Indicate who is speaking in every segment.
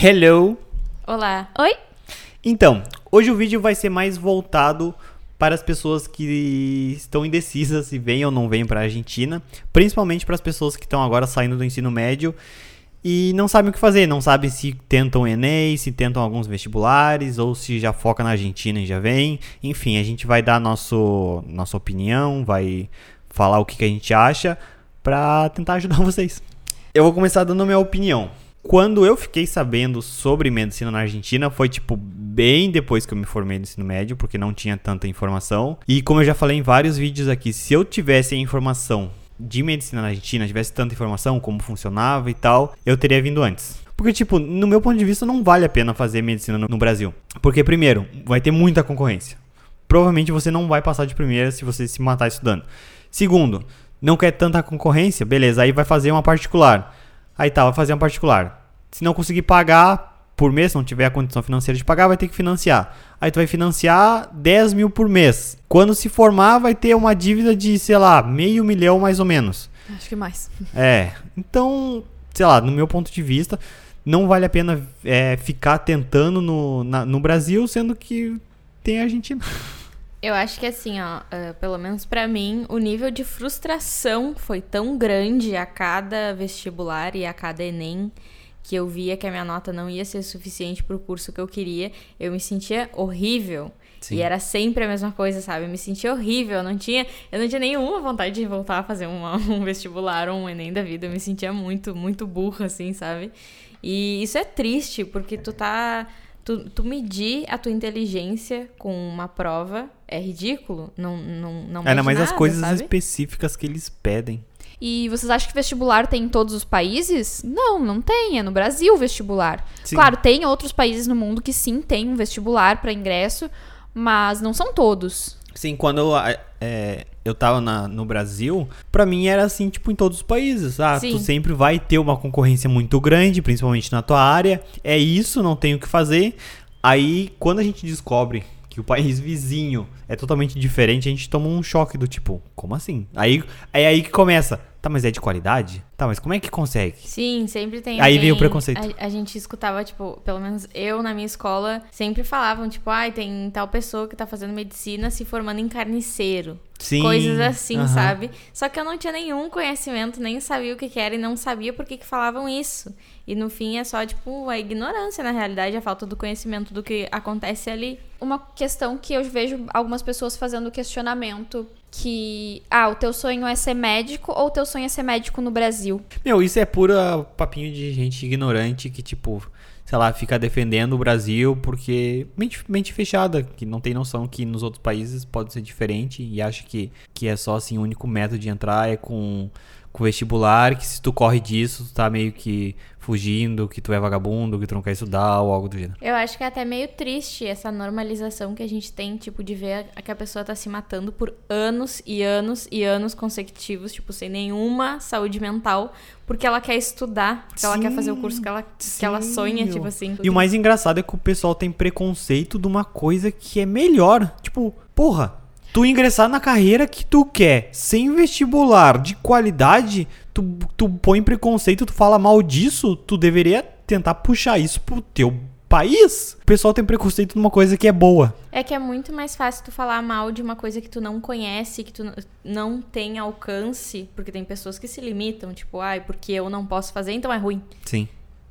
Speaker 1: Hello!
Speaker 2: Olá.
Speaker 3: Oi?
Speaker 1: Então, hoje o vídeo vai ser mais voltado para as pessoas que estão indecisas se vêm ou não vêm para a Argentina, principalmente para as pessoas que estão agora saindo do ensino médio e não sabem o que fazer, não sabem se tentam Enem, se tentam alguns vestibulares ou se já foca na Argentina e já vem. Enfim, a gente vai dar nosso, nossa opinião, vai falar o que, que a gente acha para tentar ajudar vocês. Eu vou começar dando minha opinião. Quando eu fiquei sabendo sobre medicina na Argentina, foi tipo bem depois que eu me formei no ensino médio, porque não tinha tanta informação. E como eu já falei em vários vídeos aqui, se eu tivesse a informação de medicina na Argentina, tivesse tanta informação, como funcionava e tal, eu teria vindo antes. Porque, tipo, no meu ponto de vista, não vale a pena fazer medicina no, no Brasil. Porque, primeiro, vai ter muita concorrência. Provavelmente você não vai passar de primeira se você se matar estudando. Segundo, não quer tanta concorrência? Beleza, aí vai fazer uma particular. Aí tá, vai fazer uma particular. Se não conseguir pagar por mês, se não tiver a condição financeira de pagar, vai ter que financiar. Aí tu vai financiar 10 mil por mês. Quando se formar, vai ter uma dívida de, sei lá, meio milhão mais ou menos.
Speaker 3: Acho que mais.
Speaker 1: É, então, sei lá, no meu ponto de vista, não vale a pena é, ficar tentando no, na- no Brasil, sendo que tem a Argentina.
Speaker 2: Eu acho que assim, ó, eh, pelo menos pra mim, o nível de frustração foi tão grande a cada vestibular e a cada Enem que eu via que a minha nota não ia ser suficiente pro curso que eu queria. Eu me sentia horrível.
Speaker 1: Sim.
Speaker 2: E era sempre a mesma coisa, sabe? Eu me sentia horrível. Eu não tinha, eu não tinha nenhuma vontade de voltar a fazer uma- um vestibular ou um Enem da vida. Eu me sentia muito, muito burra, assim, sabe? E isso é triste, porque tu tá. Tu, tu medir a tua inteligência com uma prova é ridículo. Não, não, não
Speaker 1: Ainda
Speaker 2: mede
Speaker 1: mais as
Speaker 2: nada,
Speaker 1: coisas
Speaker 2: sabe?
Speaker 1: específicas que eles pedem.
Speaker 3: E vocês acham que vestibular tem em todos os países? Não, não tem. É no Brasil o vestibular.
Speaker 1: Sim.
Speaker 3: Claro, tem outros países no mundo que sim tem um vestibular para ingresso, mas não são todos.
Speaker 1: Sim, quando é, eu tava na- no Brasil, pra mim era assim, tipo, em todos os países. Ah,
Speaker 2: Sim.
Speaker 1: tu sempre vai ter uma concorrência muito grande, principalmente na tua área. É isso, não tem o que fazer. Aí, quando a gente descobre que o país vizinho é totalmente diferente, a gente toma um choque do tipo, como assim? Aí é aí que começa. Tá, mas é de qualidade? Tá, mas como é que consegue?
Speaker 2: Sim, sempre tem.
Speaker 1: Aí
Speaker 2: alguém-
Speaker 1: vem o preconceito.
Speaker 2: A, a gente escutava, tipo, pelo menos eu na minha escola, sempre falavam, tipo, ai, tem tal pessoa que tá fazendo medicina se formando em carniceiro.
Speaker 1: Sim.
Speaker 2: Coisas assim,
Speaker 1: aham.
Speaker 2: sabe? Só que eu não tinha nenhum conhecimento, nem sabia o que, que era e não sabia por que, que falavam isso. E no fim é só, tipo, a ignorância, na realidade, a falta do conhecimento do que acontece ali.
Speaker 3: Uma questão que eu vejo algumas pessoas fazendo questionamento que ah, o teu sonho é ser médico ou o teu sonho é ser médico no Brasil?
Speaker 1: Meu, isso é pura papinho de gente ignorante que, tipo, sei lá, fica defendendo o Brasil porque mente, mente fechada, que não tem noção que nos outros países pode ser diferente e acha que, que é só assim, o único método de entrar é com, com vestibular, que se tu corre disso, tu tá meio que fugindo, que tu é vagabundo, que tu não quer estudar ou algo do gênero.
Speaker 2: Eu acho que é até meio triste essa normalização que a gente tem, tipo, de ver a- que a pessoa tá se matando por anos e anos e anos consecutivos, tipo, sem nenhuma saúde mental, porque ela quer estudar, porque ela quer fazer o curso que ela, que ela
Speaker 1: Sim,
Speaker 2: sonha, tipo assim.
Speaker 1: E o mais engraçado é que o pessoal tem preconceito de uma coisa que é melhor. Tipo, porra, tu ingressar na carreira que tu quer, sem vestibular de qualidade, tu, tu põe preconceito, tu fala mal disso, tu deveria tentar puxar isso pro teu país. O pessoal tem preconceito numa coisa que é boa.
Speaker 2: É que é muito mais fácil tu falar mal de uma coisa que tu não conhece, que tu não tem alcance, porque tem pessoas que se limitam, tipo, ai, porque eu não posso fazer, então é ruim.
Speaker 1: Sim.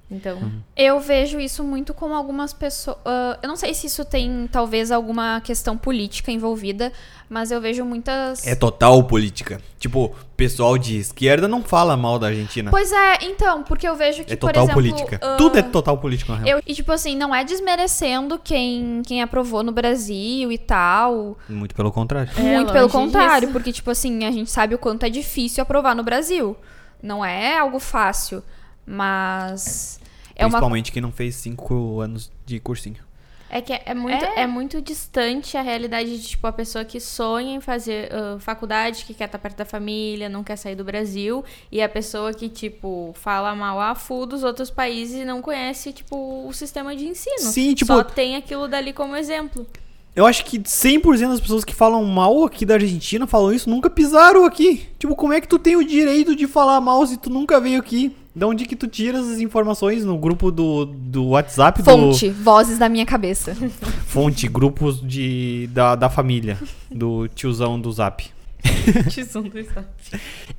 Speaker 2: Então,
Speaker 3: Eu vejo isso muito com algumas pessoas. ah, eu não sei se isso tem talvez alguma questão política envolvida, mas eu vejo muitas.
Speaker 1: É total política. Tipo, pessoal de esquerda não fala mal da Argentina.
Speaker 3: Pois é, então, porque eu vejo que,
Speaker 1: é
Speaker 3: por
Speaker 1: total
Speaker 3: exemplo.
Speaker 1: política.
Speaker 3: ah,
Speaker 1: Tudo é total político, na real.
Speaker 3: Eu, e tipo assim, não é desmerecendo quem, quem aprovou no Brasil e tal.
Speaker 1: Muito pelo contrário.
Speaker 2: É,
Speaker 3: muito pelo contrário,
Speaker 2: disso.
Speaker 3: porque, tipo assim, a gente sabe o quanto é difícil aprovar no Brasil. Não é algo fácil. Mas. É uma.
Speaker 1: Principalmente quem não fez cinco anos de cursinho.
Speaker 2: É que é, é muito,
Speaker 3: É.
Speaker 2: é. muito distante a realidade de, tipo, a pessoa que sonha em fazer ah, faculdade, que quer estar perto da família, não quer sair do Brasil, e a pessoa que, tipo, fala mal a full dos outros países e não conhece, tipo, o sistema de ensino.
Speaker 1: Sim, tipo-
Speaker 2: Só tem aquilo dali como exemplo.
Speaker 1: Eu acho que 100% das pessoas que falam mal aqui da Argentina falam isso nunca pisaram aqui. Tipo, como é que tu tem o direito de falar mal se tu nunca veio aqui? De onde que tu tira essas informações no grupo do, do WhatsApp?
Speaker 3: Fonte, vozes da minha cabeça.
Speaker 1: Do... Fonte, grupos de, da, da família, do tiozão do Zap.
Speaker 2: Tizão do Zap.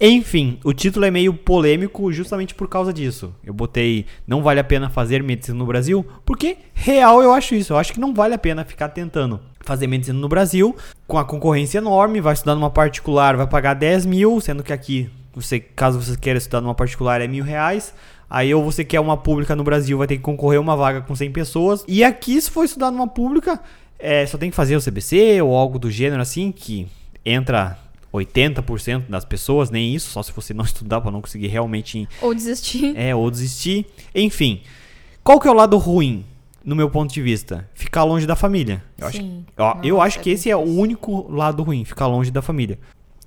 Speaker 1: Enfim, o título é meio polêmico justamente por causa disso. Eu botei não vale a pena fazer medicina no Brasil, porque real eu acho isso. Eu acho que não vale a pena ficar tentando fazer medicina no Brasil com a concorrência enorme, vai estudar numa particular, vai pagar 10 mil, sendo que aqui, você, caso você queira estudar numa particular, é mil reais. Aí ou você quer uma pública no Brasil, vai ter que concorrer uma vaga com 100 pessoas. E aqui, se for estudar numa pública, é, só tem que fazer o CBC ou algo do gênero assim, que entra 80% das pessoas, nem isso, só se você não estudar para não conseguir realmente.
Speaker 3: Ou desistir.
Speaker 1: É, ou desistir. Enfim, qual que é o lado ruim, no meu ponto de vista? Ficar longe da família. Eu acho,
Speaker 2: Sim.
Speaker 1: ó, eu acho que
Speaker 2: é
Speaker 1: esse é o único lado ruim, ficar longe da família.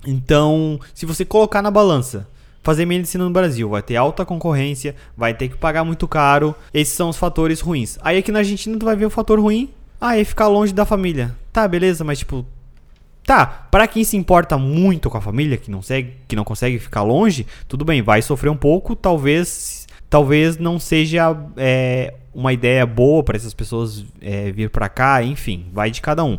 Speaker 1: Então, se você colocar na balança, fazer medicina no Brasil vai ter alta concorrência, vai ter que pagar muito caro. Esses são os fatores ruins. Aí aqui na Argentina tu vai ver o fator ruim. Ah, é ficar longe da família. Tá, beleza, mas tipo, Tá, pra quem se importa muito com a família, que não, segue, que não consegue ficar longe, tudo bem, vai sofrer um pouco, talvez talvez não seja é, uma ideia boa para essas pessoas é, vir pra cá, enfim, vai de cada um.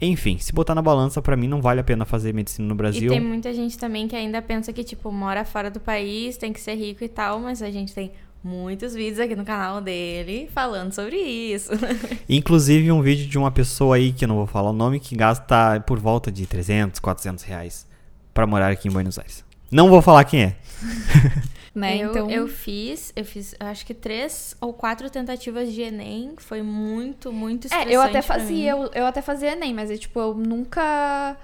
Speaker 1: Enfim, se botar na balança, pra mim não vale a pena fazer medicina no
Speaker 2: E
Speaker 1: Brasil.
Speaker 2: tem muita gente também que ainda pensa que, tipo, mora fora do país, tem que ser rico e tal, mas a gente tem muitos vídeos aqui no canal dele falando sobre isso.
Speaker 1: Inclusive um vídeo de uma pessoa aí, que eu não vou falar o nome, que gasta por volta de 300, 400 reais pra morar aqui em Buenos Aires. Não vou falar quem é.
Speaker 3: Né?
Speaker 2: eu,
Speaker 3: então,
Speaker 2: eu fiz, eu fiz, eu acho que três ou quatro tentativas de Enem, foi muito, muito estressante
Speaker 3: É, eu até fazia, eu, eu até fazia Enem, mas eu, tipo, eu nunca.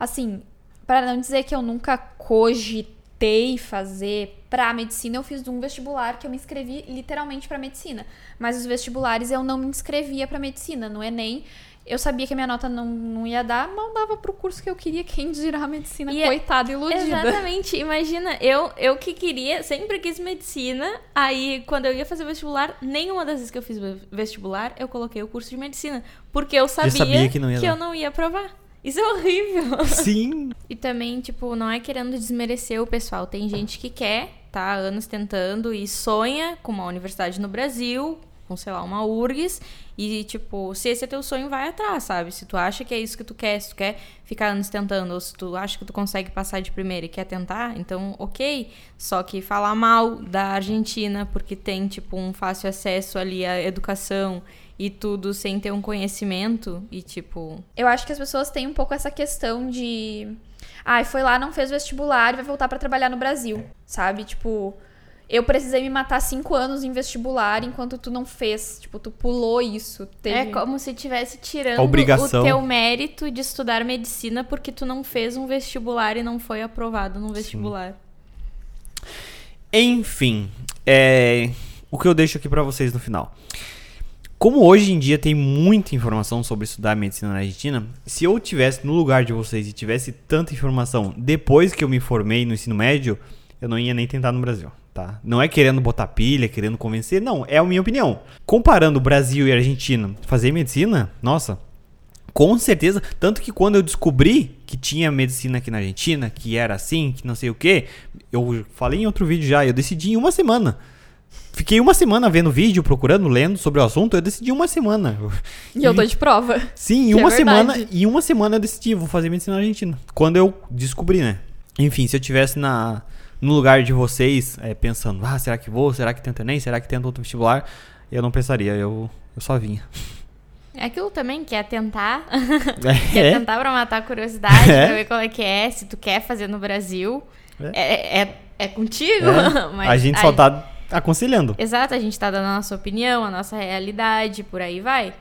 Speaker 3: Assim, pra não dizer que eu nunca cogitei fazer pra medicina, eu fiz um vestibular que eu me inscrevi literalmente pra medicina. Mas os vestibulares eu não me inscrevia pra medicina. No Enem, eu sabia que a minha nota não, não ia dar, mal dava pro curso que eu queria, quem dirá a medicina,
Speaker 2: E é-
Speaker 3: coitada, iludida.
Speaker 2: Exatamente, imagina, eu, eu que queria, sempre quis medicina, aí quando eu ia fazer vestibular, nenhuma das vezes que eu fiz vestibular, eu coloquei o curso de medicina, porque eu sabia,
Speaker 1: sabia que não ia dar.
Speaker 2: eu não ia aprovar. Isso é horrível.
Speaker 1: Sim.
Speaker 2: E também, tipo, não é querendo desmerecer o pessoal. Tem gente que quer, tá anos tentando e sonha com uma universidade no Brasil, com, sei lá, uma URGS. E, tipo, se esse é teu sonho, vai atrás, sabe? Se tu acha que é isso que tu quer, se tu quer ficar anos tentando, ou se tu acha que tu consegue passar de primeira e quer tentar, então, ok. Só que falar mal da Argentina, porque tem, tipo, um fácil acesso ali à educação e tudo sem ter um conhecimento e, tipo,
Speaker 3: Eu acho que as pessoas têm um pouco essa questão de. Ai, foi lá, não fez vestibular e vai voltar pra trabalhar no Brasil. Sabe? Tipo, eu precisei me matar cinco anos em vestibular enquanto tu não fez. Tipo, tu pulou isso. Teve...
Speaker 2: É como se tivesse tirando
Speaker 1: Obrigação.
Speaker 2: o teu mérito de estudar medicina porque tu não fez um vestibular e não foi aprovado num vestibular.
Speaker 1: Enfim, é, o que eu deixo aqui pra vocês no final. Como hoje em dia tem muita informação sobre estudar medicina na Argentina, se eu tivesse no lugar de vocês e tivesse tanta informação depois que eu me formei no ensino médio, eu não ia nem tentar no Brasil, tá? Não é querendo botar pilha, querendo convencer, não, é a minha opinião. Comparando Brasil e Argentina, fazer medicina, nossa, com certeza, tanto que quando eu descobri que tinha medicina aqui na Argentina, que era assim, que não sei o que, eu falei em outro vídeo já, eu decidi em uma semana. Fiquei uma semana vendo vídeo, procurando, lendo sobre o assunto, eu decidi em uma semana.
Speaker 3: E eu tô de prova.
Speaker 1: Sim, em
Speaker 3: é
Speaker 1: uma
Speaker 3: verdade.
Speaker 1: semana, em uma semana eu decidi, vou fazer medicina na Argentina. Quando eu descobri, né? Enfim, se eu tivesse na no lugar de vocês, é, pensando, ah, será que vou? Será que tento Enem? Será que tento outro vestibular? Eu não pensaria, eu, eu só vinha.
Speaker 2: É aquilo também, quer tentar. quer
Speaker 1: É,
Speaker 2: tentar pra matar a curiosidade,
Speaker 1: É.
Speaker 2: pra ver qual é que é, se tu quer fazer no Brasil.
Speaker 1: É.
Speaker 2: É, é, é contigo.
Speaker 1: é. a gente só tá aconselhando.
Speaker 2: Exato, a gente tá dando a nossa opinião, a nossa realidade, por aí vai.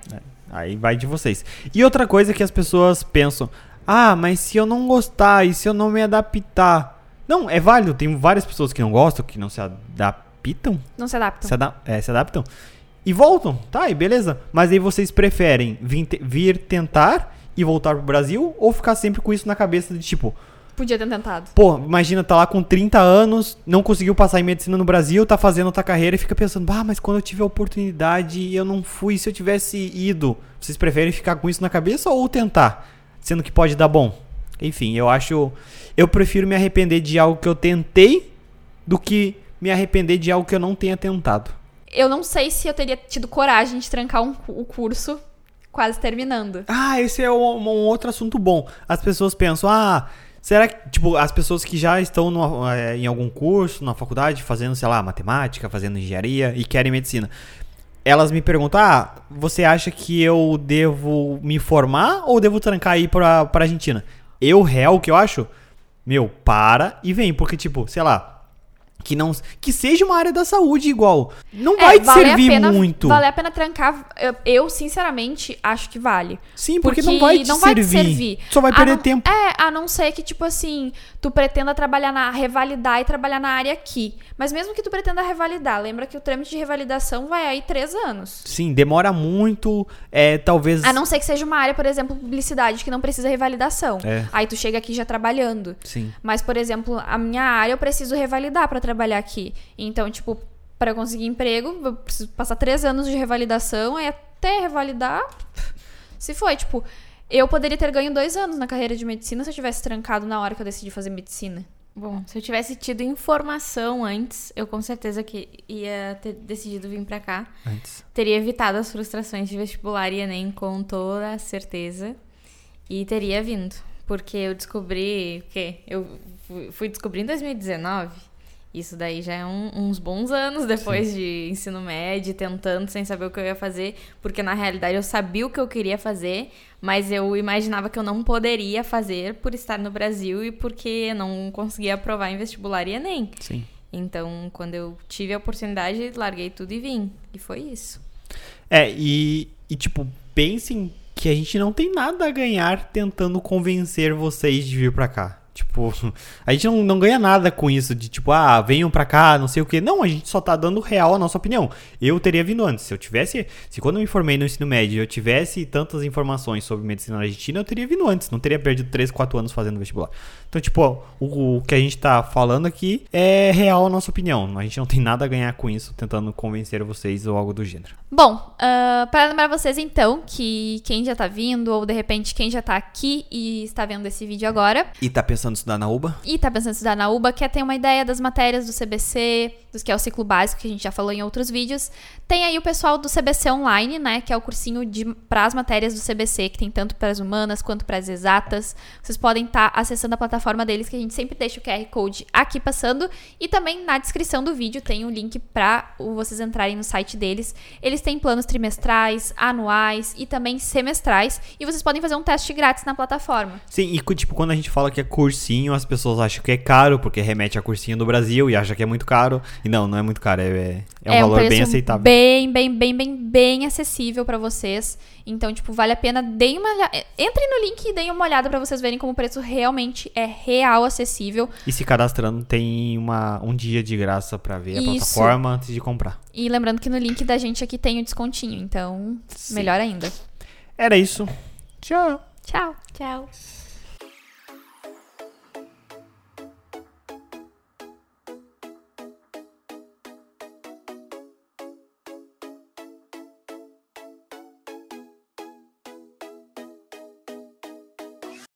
Speaker 1: Aí vai de vocês. E outra coisa que as pessoas pensam: ah, mas se eu não gostar e se eu não me adaptar? Não, é válido. Tem várias pessoas que não gostam, que não se adaptam.
Speaker 3: Não se adaptam.
Speaker 1: Se, ada- é, se adaptam. E voltam, tá, e beleza. Mas aí vocês preferem vir, te- vir tentar e voltar pro Brasil ou ficar sempre com isso na cabeça de tipo,
Speaker 3: Podia ter tentado.
Speaker 1: pô, imagina, tá lá com 30 anos, não conseguiu passar em medicina no Brasil, tá fazendo outra carreira e fica pensando, ah, mas quando eu tive a oportunidade eu não fui, se eu tivesse ido. Vocês preferem ficar com isso na cabeça ou tentar? Sendo que pode dar bom. Enfim, eu acho. Eu prefiro me arrepender de algo que eu tentei do que me arrepender de algo que eu não tenha tentado.
Speaker 3: Eu não sei se eu teria tido coragem de trancar um, o curso quase terminando.
Speaker 1: Ah, esse é um, um outro assunto bom. As pessoas pensam, ah, será que, tipo, as pessoas que já estão no, é, em algum curso, na faculdade, fazendo, sei lá, matemática, fazendo engenharia e querem medicina. Elas me perguntam, ah, você acha que eu devo me formar ou devo trancar aí pra, pra Argentina? Eu, o que eu acho? Meu, para e vem, porque, tipo, sei lá, que não que seja uma área da saúde igual. Não vai te
Speaker 3: vale
Speaker 1: servir
Speaker 3: pena-
Speaker 1: muito.
Speaker 3: Vale a pena trancar. Eu, eu, sinceramente, acho que vale.
Speaker 1: Sim, porque,
Speaker 3: Porque
Speaker 1: não vai te
Speaker 3: não vai te
Speaker 1: servir.
Speaker 3: servir.
Speaker 1: Só vai
Speaker 3: A
Speaker 1: perder
Speaker 3: não-
Speaker 1: tempo.
Speaker 3: É, a não ser que, tipo assim, tu pretenda trabalhar na. revalidar e trabalhar na área aqui. Mas mesmo que tu pretenda revalidar, lembra que o trâmite de revalidação vai aí três anos.
Speaker 1: Sim, demora muito. É, talvez.
Speaker 3: A não ser que seja uma área, por exemplo, publicidade, que não precisa revalidação.
Speaker 1: É.
Speaker 3: Aí tu chega aqui já trabalhando.
Speaker 1: Sim.
Speaker 3: Mas, por exemplo, a minha área eu preciso revalidar pra trabalhar aqui. Então, tipo, eu conseguir emprego, eu preciso passar três anos de revalidação, aí até revalidar. Se foi, tipo, eu poderia ter ganho dois anos na carreira de medicina se eu tivesse trancado na hora que eu decidi fazer medicina.
Speaker 2: Bom, se eu tivesse tido informação antes, eu com certeza que ia ter decidido vir pra cá.
Speaker 1: Antes.
Speaker 2: Teria evitado as frustrações de vestibular e Enem com toda a certeza. E teria vindo. Porque eu descobri. O quê? Eu fui- fui descobrir em 2019. Isso daí já é um- uns bons anos depois de ensino médio, tentando sem saber o que eu ia fazer. Porque na realidade eu sabia o que eu queria fazer, mas eu imaginava que eu não poderia fazer por estar no Brasil e porque não conseguia aprovar em vestibular e Enem.
Speaker 1: Sim.
Speaker 2: Então, quando eu tive a oportunidade, larguei tudo e vim. E foi isso.
Speaker 1: É, e, e tipo, pensem que a gente não tem nada a ganhar tentando convencer vocês de vir pra cá. Tipo, a gente não, não ganha nada com isso de tipo, ah, venham pra cá, não sei o que. Não, a gente só tá dando real a nossa opinião. Eu teria vindo antes. Se eu tivesse, se quando eu me formei no ensino médio eu tivesse tantas informações sobre medicina na Argentina, eu teria vindo antes. Não teria perdido 3, 4 anos fazendo vestibular. Então, tipo, o, o que a gente tá falando aqui é real a nossa opinião. A gente não tem nada a ganhar com isso tentando convencer vocês ou algo do gênero.
Speaker 3: Bom, ah, para lembrar vocês então que quem já tá vindo, ou de repente quem já tá aqui e está vendo esse vídeo agora,
Speaker 1: E tá pensando em estudar na UBA?
Speaker 3: e tá pensando em estudar na UBA, quer ter uma ideia das matérias do CBC, dos que é o ciclo básico, que a gente já falou em outros vídeos, tem aí o pessoal do CBC Online, né, que é o cursinho de para as matérias do CBC, que tem tanto para as humanas quanto para as exatas. Vocês podem estar acessando a plataforma deles, que a gente sempre deixa o QR Code aqui passando, e também na descrição do vídeo tem um link para vocês entrarem no site deles. Eles têm planos trimestrais, anuais e também semestrais, e vocês podem fazer um teste grátis na plataforma.
Speaker 1: Sim, e tipo, quando a gente fala que é cursinho, as pessoas acham que é caro, porque remete a cursinho do Brasil e acha que é muito caro. E não, não é muito caro, é, é, é um valor bem
Speaker 3: preço
Speaker 1: aceitável.
Speaker 3: Bem, bem, bem, bem, bem acessível pra vocês. Então, tipo, vale a pena. Deem uma. Entrem no link e deem uma olhada pra vocês verem como o preço realmente é real acessível.
Speaker 1: E se cadastrando, tem uma, um dia de graça pra ver a
Speaker 3: Isso.
Speaker 1: plataforma antes de comprar.
Speaker 3: E lembrando que no link da gente aqui tem o descontinho. Então,
Speaker 1: Sim.
Speaker 3: melhor ainda.
Speaker 1: Era isso. Tchau.
Speaker 3: Tchau.
Speaker 2: Tchau.